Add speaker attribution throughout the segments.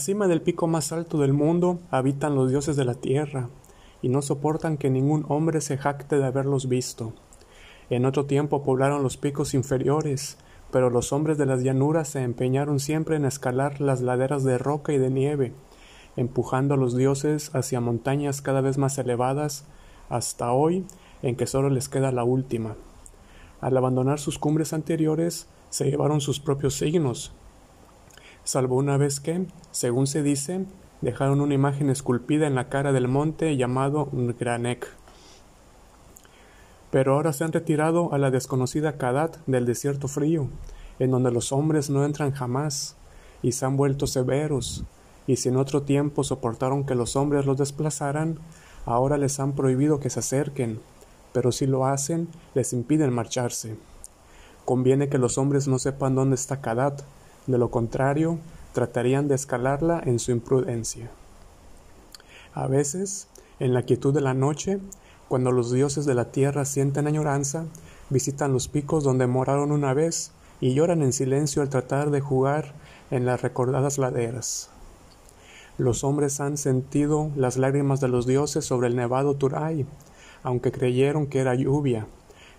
Speaker 1: Cima del pico más alto del mundo habitan los dioses de la tierra, y no soportan que ningún hombre se jacte de haberlos visto. En otro tiempo poblaron los picos inferiores, pero los hombres de las llanuras se empeñaron siempre en escalar las laderas de roca y de nieve, empujando a los dioses hacia montañas cada vez más elevadas, hasta hoy en que solo les queda la última. Al abandonar sus cumbres anteriores, se llevaron sus propios signos, salvo una vez que, según se dice, dejaron una imagen esculpida en la cara del monte llamado Granek. Pero ahora se han retirado a la desconocida Kadat del desierto frío, en donde los hombres no entran jamás, y se han vuelto severos, y si en otro tiempo soportaron que los hombres los desplazaran, ahora les han prohibido que se acerquen, pero si lo hacen, les impiden marcharse. Conviene que los hombres no sepan dónde está Kadat, de lo contrario, tratarían de escalarla en su imprudencia. A veces, en la quietud de la noche, cuando los dioses de la tierra sienten añoranza, visitan los picos donde moraron una vez y lloran en silencio al tratar de jugar en las recordadas laderas. Los hombres han sentido las lágrimas de los dioses sobre el nevado Turay, aunque creyeron que era lluvia,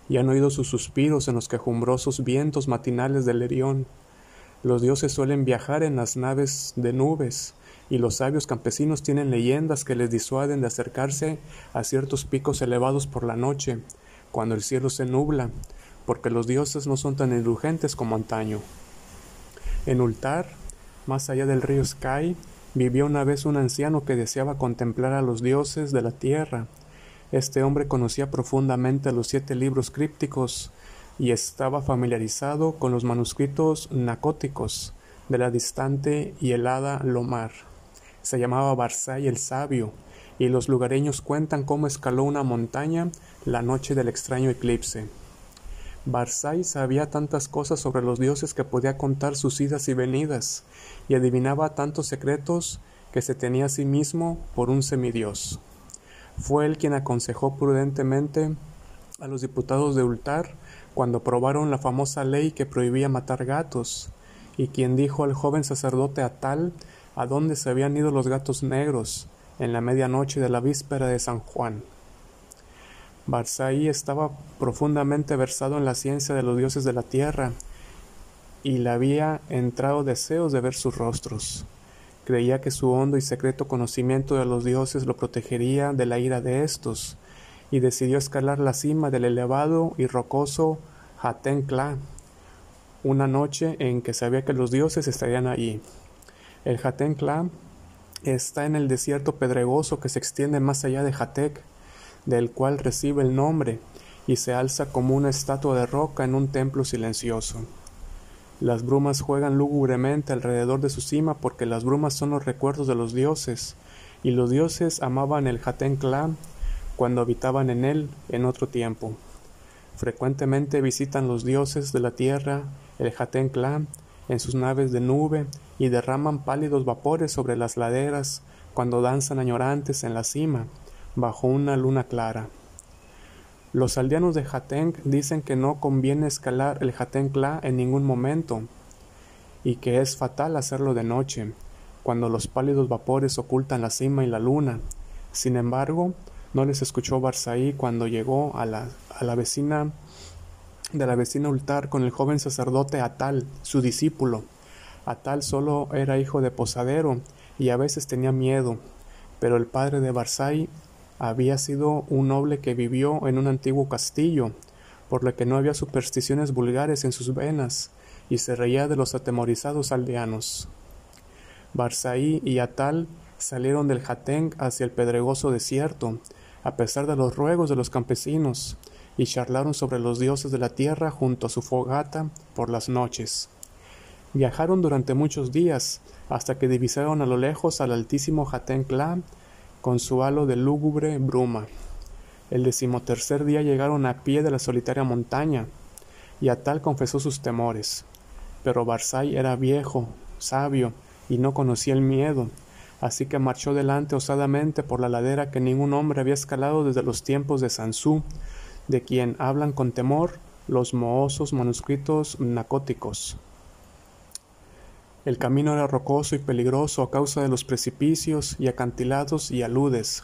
Speaker 1: y han oído sus suspiros en los quejumbrosos vientos matinales del Erión. Los dioses suelen viajar en las naves de nubes, y los sabios campesinos tienen leyendas que les disuaden de acercarse a ciertos picos elevados por la noche, cuando el cielo se nubla, porque los dioses no son tan indulgentes como antaño. En Ultar, más allá del río Sky, vivía una vez un anciano que deseaba contemplar a los dioses de la tierra. Este hombre conocía profundamente los siete libros crípticos y estaba familiarizado con los manuscritos nacóticos de la distante y helada Lomar. Se llamaba Barzai el Sabio, y los lugareños cuentan cómo escaló una montaña la noche del extraño eclipse. Barzai sabía tantas cosas sobre los dioses que podía contar sus idas y venidas, y adivinaba tantos secretos que se tenía a sí mismo por un semidios. Fue él quien aconsejó prudentemente a los diputados de Ultar cuando aprobaron la famosa ley que prohibía matar gatos, y quien dijo al joven sacerdote Atal a dónde se habían ido los gatos negros en la medianoche de la víspera de San Juan. Barzai estaba profundamente versado en la ciencia de los dioses de la tierra, y le había entrado deseos de ver sus rostros. Creía que su hondo y secreto conocimiento de los dioses lo protegería de la ira de éstos, y decidió escalar la cima del elevado y rocoso Hatenkla, una noche en que sabía que los dioses estarían allí. El Hatenkla está en el desierto pedregoso que se extiende más allá de Hatek, del cual recibe el nombre, y se alza como una estatua de roca en un templo silencioso. Las brumas juegan lúgubremente alrededor de su cima porque las brumas son los recuerdos de los dioses, y los dioses amaban el Hatenkla cuando habitaban en él en otro tiempo. Frecuentemente visitan los dioses de la tierra el Jatén Clan en sus naves de nube y derraman pálidos vapores sobre las laderas cuando danzan añorantes en la cima, bajo una luna clara. Los aldeanos de Jatén dicen que no conviene escalar el Jatén Clan en ningún momento, y que es fatal hacerlo de noche, cuando los pálidos vapores ocultan la cima y la luna. Sin embargo, no les escuchó Barzai cuando llegó a la, a la vecina de la vecina Ultar con el joven sacerdote Atal, su discípulo. Atal solo era hijo de posadero y a veces tenía miedo, pero el padre de Barzai había sido un noble que vivió en un antiguo castillo, por lo que no había supersticiones vulgares en sus venas, y se reía de los atemorizados aldeanos. Barzai y Atal salieron del Jateng hacia el pedregoso desierto, a pesar de los ruegos de los campesinos, y charlaron sobre los dioses de la tierra junto a su fogata por las noches. Viajaron durante muchos días, hasta que divisaron a lo lejos al altísimo Jatén con su halo de lúgubre bruma. El decimotercer día llegaron a pie de la solitaria montaña, y Atal confesó sus temores. Pero Barzai era viejo, sabio, y no conocía el miedo, así que marchó delante osadamente por la ladera que ningún hombre había escalado desde los tiempos de Sansú, de quien hablan con temor los mohosos manuscritos nacóticos. El camino era rocoso y peligroso a causa de los precipicios y acantilados y aludes.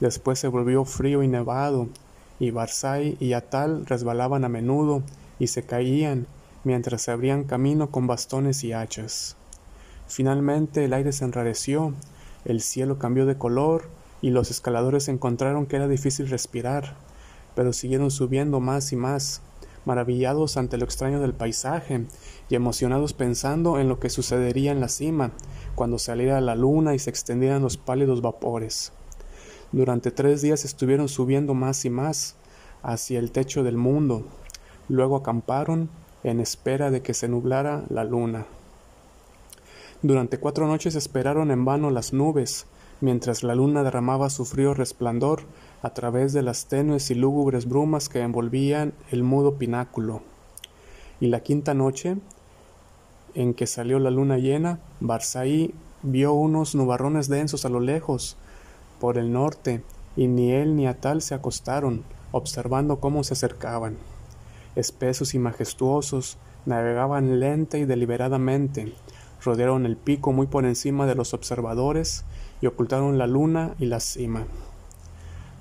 Speaker 1: Después se volvió frío y nevado, y Barzai y Atal resbalaban a menudo y se caían mientras se abrían camino con bastones y hachas. Finalmente el aire se enrareció, el cielo cambió de color y los escaladores encontraron que era difícil respirar, pero siguieron subiendo más y más, maravillados ante lo extraño del paisaje y emocionados pensando en lo que sucedería en la cima, cuando saliera la luna y se extendieran los pálidos vapores. Durante tres días estuvieron subiendo más y más hacia el techo del mundo. Luego acamparon en espera de que se nublara la luna. Durante cuatro noches esperaron en vano las nubes, mientras la luna derramaba su frío resplandor a través de las tenues y lúgubres brumas que envolvían el mudo pináculo. Y la quinta noche, en que salió la luna llena, Barsaí vio unos nubarrones densos a lo lejos, por el norte, y ni él ni Atal se acostaron, observando cómo se acercaban. Espesos y majestuosos, navegaban lenta y deliberadamente, rodearon el pico muy por encima de los observadores y ocultaron la luna y la cima.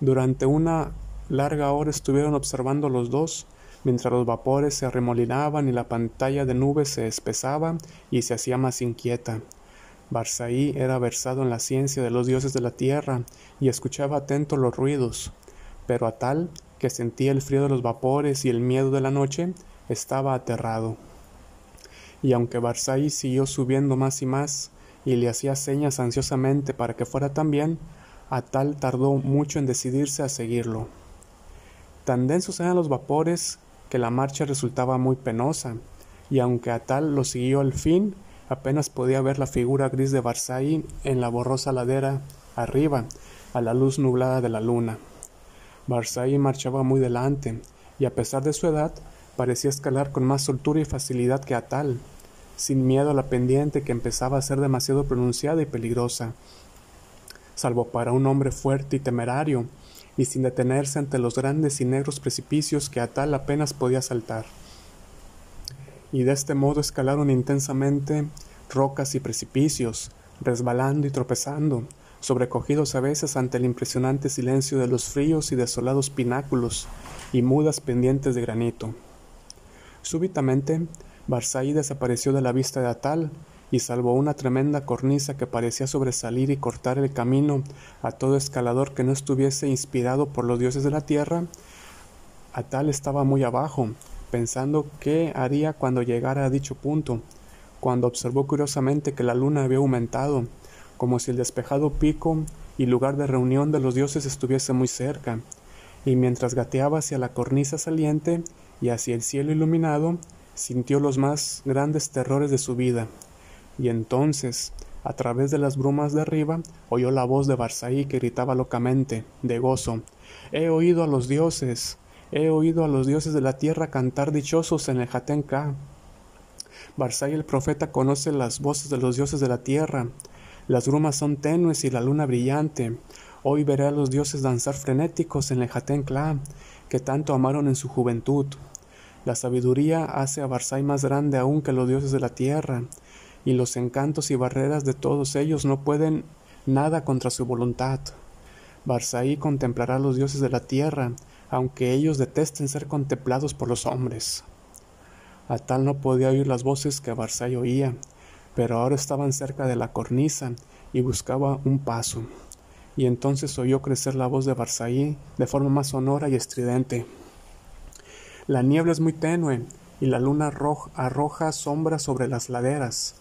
Speaker 1: Durante una larga hora estuvieron observando los dos, mientras los vapores se arremolinaban y la pantalla de nubes se espesaba y se hacía más inquieta. Barsaí era versado en la ciencia de los dioses de la tierra y escuchaba atento los ruidos, pero a tal que sentía el frío de los vapores y el miedo de la noche, estaba aterrado. Y aunque Barsaí siguió subiendo más y más, y le hacía señas ansiosamente para que fuera también, Atal tardó mucho en decidirse a seguirlo. Tan densos eran los vapores que la marcha resultaba muy penosa, y aunque Atal lo siguió al fin, apenas podía ver la figura gris de Barzai en la borrosa ladera arriba, a la luz nublada de la luna. Barzai marchaba muy delante, y a pesar de su edad, parecía escalar con más soltura y facilidad que Atal, sin miedo a la pendiente que empezaba a ser demasiado pronunciada y peligrosa, salvo para un hombre fuerte y temerario, y sin detenerse ante los grandes y negros precipicios que a tal apenas podía saltar. Y de este modo escalaron intensamente rocas y precipicios, resbalando y tropezando, sobrecogidos a veces ante el impresionante silencio de los fríos y desolados pináculos y mudas pendientes de granito. Súbitamente, Barzai desapareció de la vista de Atal, y salvo una tremenda cornisa que parecía sobresalir y cortar el camino a todo escalador que no estuviese inspirado por los dioses de la tierra, Atal estaba muy abajo, pensando qué haría cuando llegara a dicho punto, cuando observó curiosamente que la luna había aumentado, como si el despejado pico y lugar de reunión de los dioses estuviese muy cerca, y mientras gateaba hacia la cornisa saliente y hacia el cielo iluminado, sintió los más grandes terrores de su vida, y entonces, a través de las brumas de arriba, oyó la voz de Barsaí que gritaba locamente, de gozo, He oído a los dioses, he oído a los dioses de la tierra cantar dichosos en el Jatenka. Barzai el profeta conoce las voces de los dioses de la tierra. Las brumas son tenues y la luna brillante. Hoy veré a los dioses danzar frenéticos en el Jatenkla, que tanto amaron en su juventud. La sabiduría hace a Barzai más grande aún que los dioses de la tierra y los encantos y barreras de todos ellos no pueden nada contra su voluntad. Barsaí contemplará a los dioses de la tierra, aunque ellos detesten ser contemplados por los hombres. A tal no podía oír las voces que Barsaí oía, pero ahora estaban cerca de la cornisa y buscaba un paso. Y entonces oyó crecer la voz de Barsaí de forma más sonora y estridente. La niebla es muy tenue y la luna arroja sombras sobre las laderas.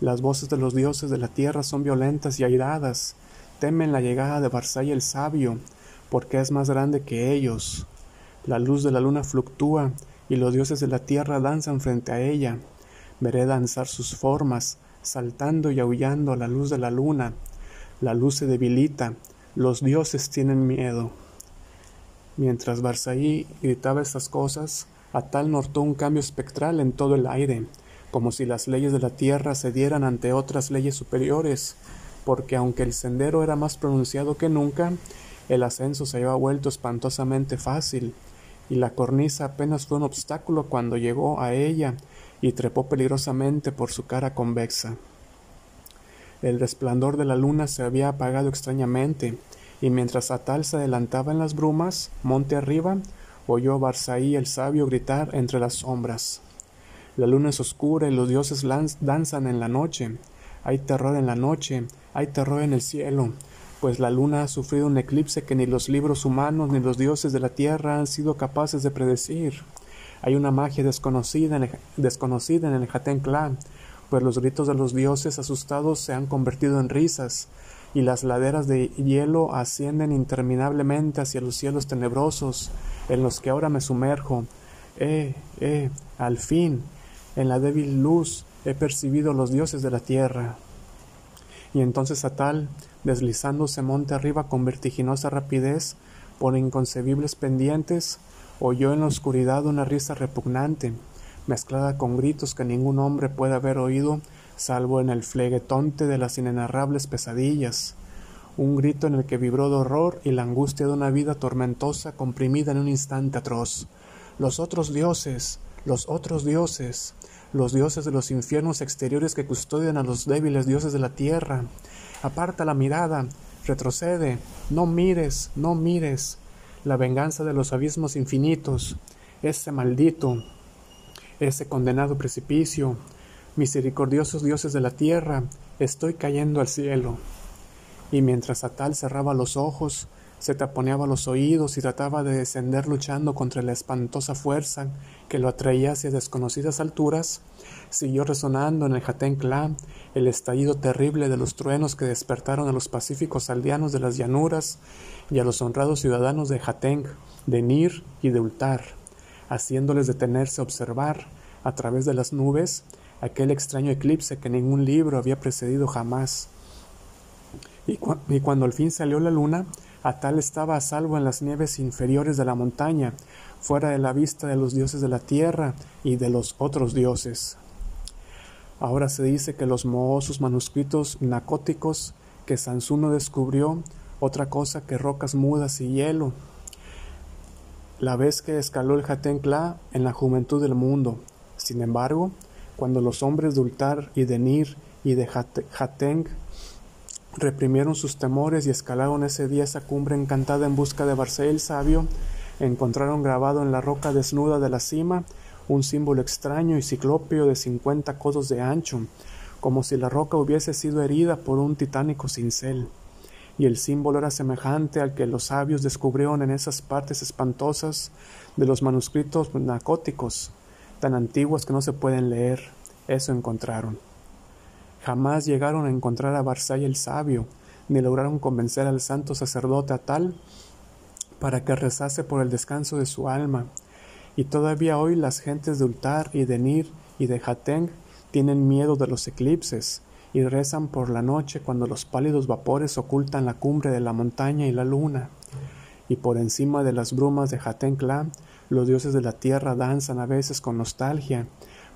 Speaker 1: Las voces de los dioses de la tierra son violentas y airadas. Temen la llegada de Barzai el sabio, porque es más grande que ellos. La luz de la luna fluctúa, y los dioses de la tierra danzan frente a ella. Veré danzar sus formas, saltando y aullando a la luz de la luna. La luz se debilita, los dioses tienen miedo. Mientras Barzai gritaba estas cosas, Atal notó un cambio espectral en todo el aire como si las leyes de la tierra cedieran ante otras leyes superiores, porque aunque el sendero era más pronunciado que nunca, el ascenso se había vuelto espantosamente fácil, y la cornisa apenas fue un obstáculo cuando llegó a ella, y trepó peligrosamente por su cara convexa. El resplandor de la luna se había apagado extrañamente, y mientras Atal se adelantaba en las brumas, monte arriba, oyó a Barsaí el sabio gritar entre las sombras. La luna es oscura y los dioses danzan en la noche. Hay terror en la noche, hay terror en el cielo, pues la luna ha sufrido un eclipse que ni los libros humanos ni los dioses de la tierra han sido capaces de predecir. Hay una magia desconocida en el, desconocida en el Clan, pues los gritos de los dioses asustados se han convertido en risas, y las laderas de hielo ascienden interminablemente hacia los cielos tenebrosos, en los que ahora me sumerjo. Eh, eh, al fin, en la débil luz he percibido los dioses de la tierra. Y entonces Atal, deslizándose monte arriba con vertiginosa rapidez por inconcebibles pendientes, oyó en la oscuridad una risa repugnante, mezclada con gritos que ningún hombre puede haber oído salvo en el fleguetonte de las inenarrables pesadillas, un grito en el que vibró de horror y la angustia de una vida tormentosa comprimida en un instante atroz. Los otros dioses, los otros dioses, los dioses de los infiernos exteriores que custodian a los débiles dioses de la tierra. Aparta la mirada, retrocede, no mires, no mires. La venganza de los abismos infinitos, ese maldito, ese condenado precipicio, misericordiosos dioses de la tierra, estoy cayendo al cielo. Y mientras Atal cerraba los ojos, se taponeaba los oídos y trataba de descender luchando contra la espantosa fuerza que lo atraía hacia desconocidas alturas, siguió resonando en el Jatenclá el estallido terrible de los truenos que despertaron a los pacíficos aldeanos de las llanuras y a los honrados ciudadanos de Jateng, de Nir y de Ultar, haciéndoles detenerse a observar, a través de las nubes, aquel extraño eclipse que ningún libro había precedido jamás. Y, cuando al fin salió la luna, Atal estaba a salvo en las nieves inferiores de la montaña, fuera de la vista de los dioses de la tierra y de los otros dioses. Ahora se dice que los mohosos manuscritos nacóticos que Sansuno descubrió otra cosa que rocas mudas y hielo, la vez que escaló el Jatencla en la juventud del mundo. Sin embargo, cuando los hombres de Ultar y de Nir y de Jateng reprimieron sus temores y escalaron ese día esa cumbre encantada en busca de Barcel el sabio, encontraron grabado en la roca desnuda de la cima un símbolo extraño y ciclópeo de cincuenta codos de ancho, como si la roca hubiese sido herida por un titánico cincel. Y el símbolo era semejante al que los sabios descubrieron en esas partes espantosas de los manuscritos narcóticos, tan antiguos que no se pueden leer. Eso encontraron. Jamás llegaron a encontrar a Barzai el sabio, ni lograron convencer al santo sacerdote a tal para que rezase por el descanso de su alma. Y todavía hoy las gentes de Ultar y de Nir y de Hateng tienen miedo de los eclipses y rezan por la noche cuando los pálidos vapores ocultan la cumbre de la montaña y la luna. Y por encima de las brumas de Hatenkla, los dioses de la tierra danzan a veces con nostalgia,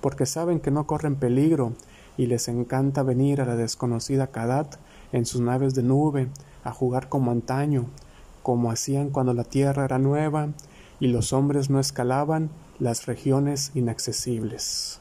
Speaker 1: porque saben que no corren peligro y les encanta venir a la desconocida Kadat en sus naves de nube a jugar como antaño, como hacían cuando la tierra era nueva y los hombres no escalaban las regiones inaccesibles.